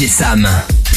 DJ Sam.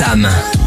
Sam.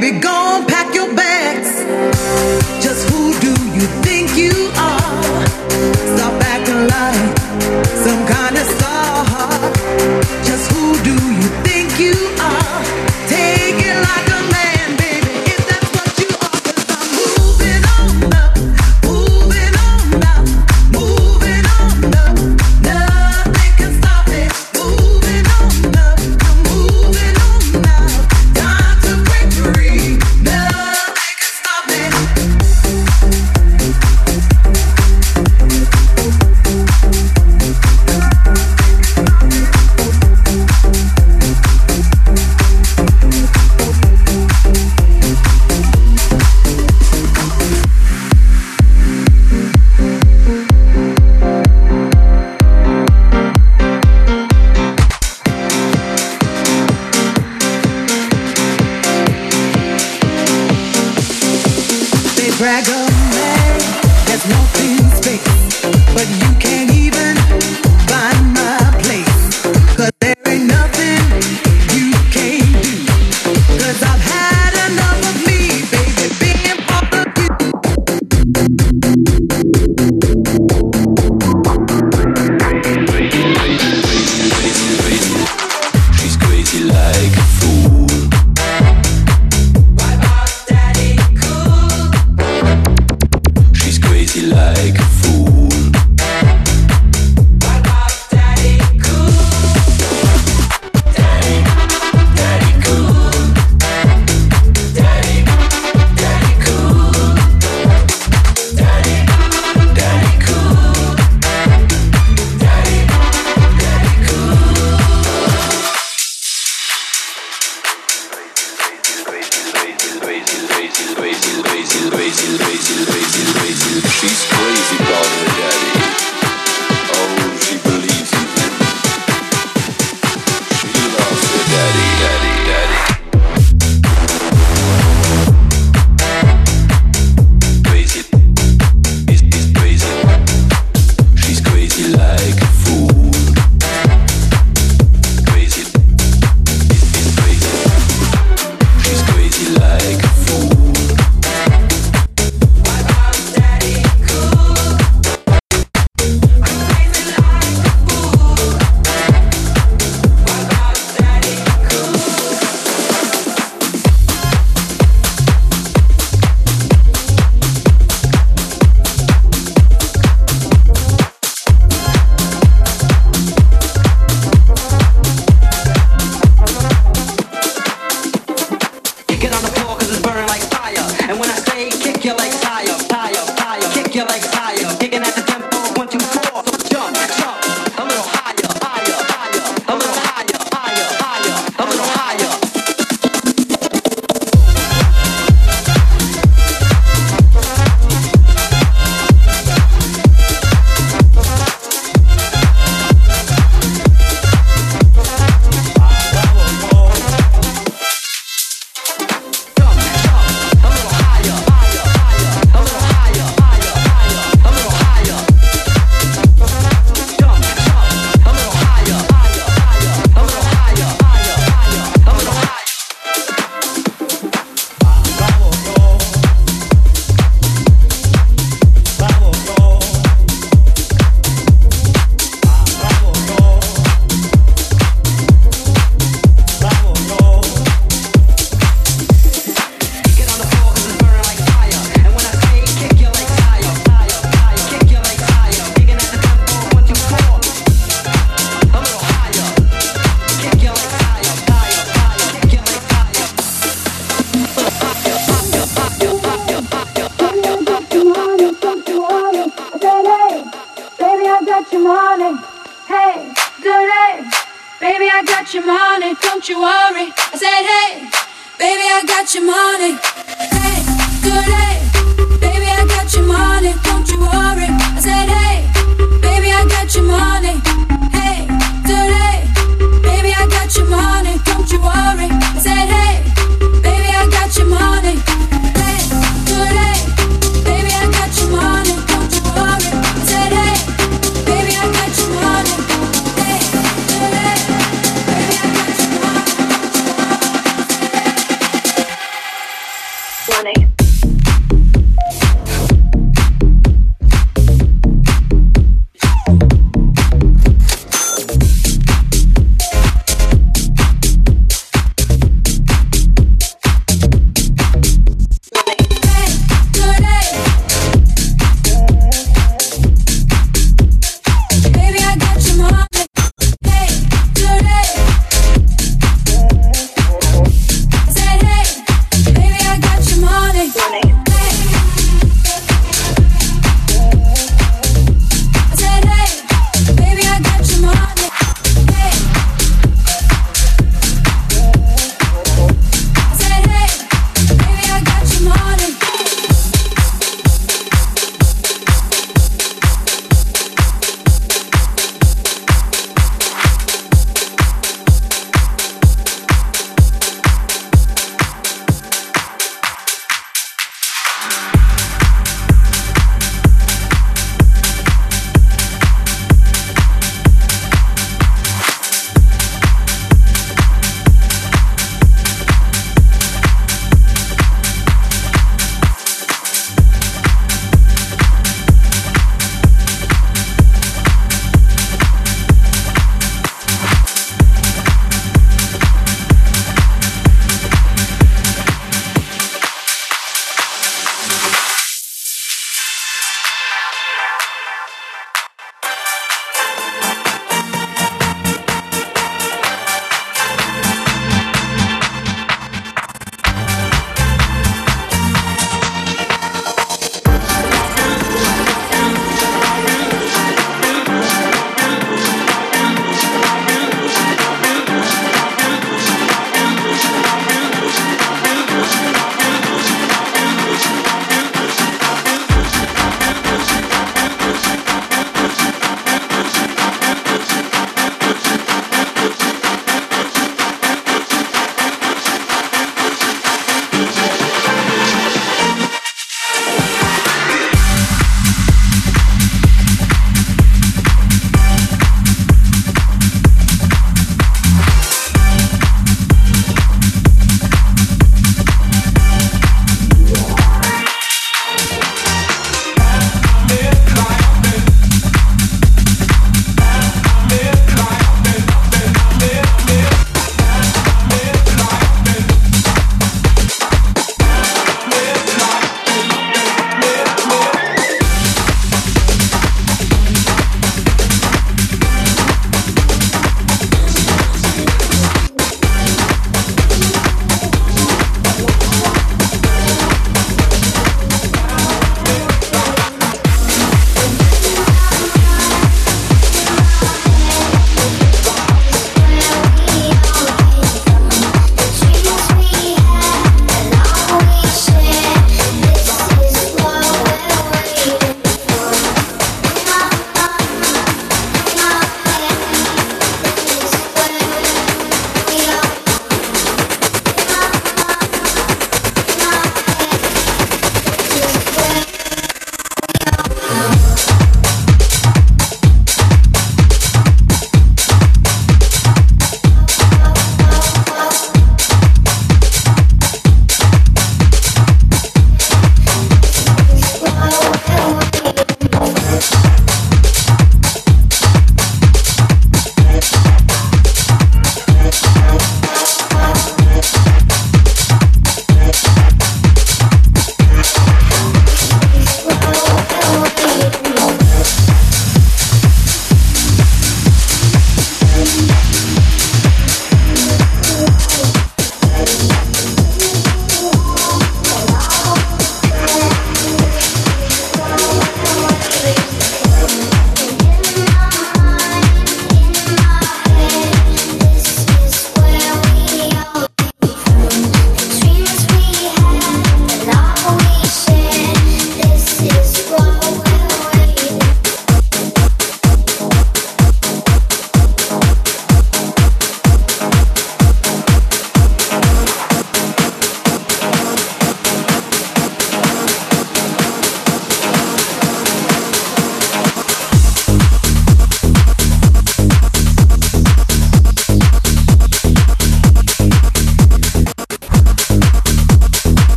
baby, go pack your bags. Just who do you think you are?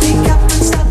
we got stop.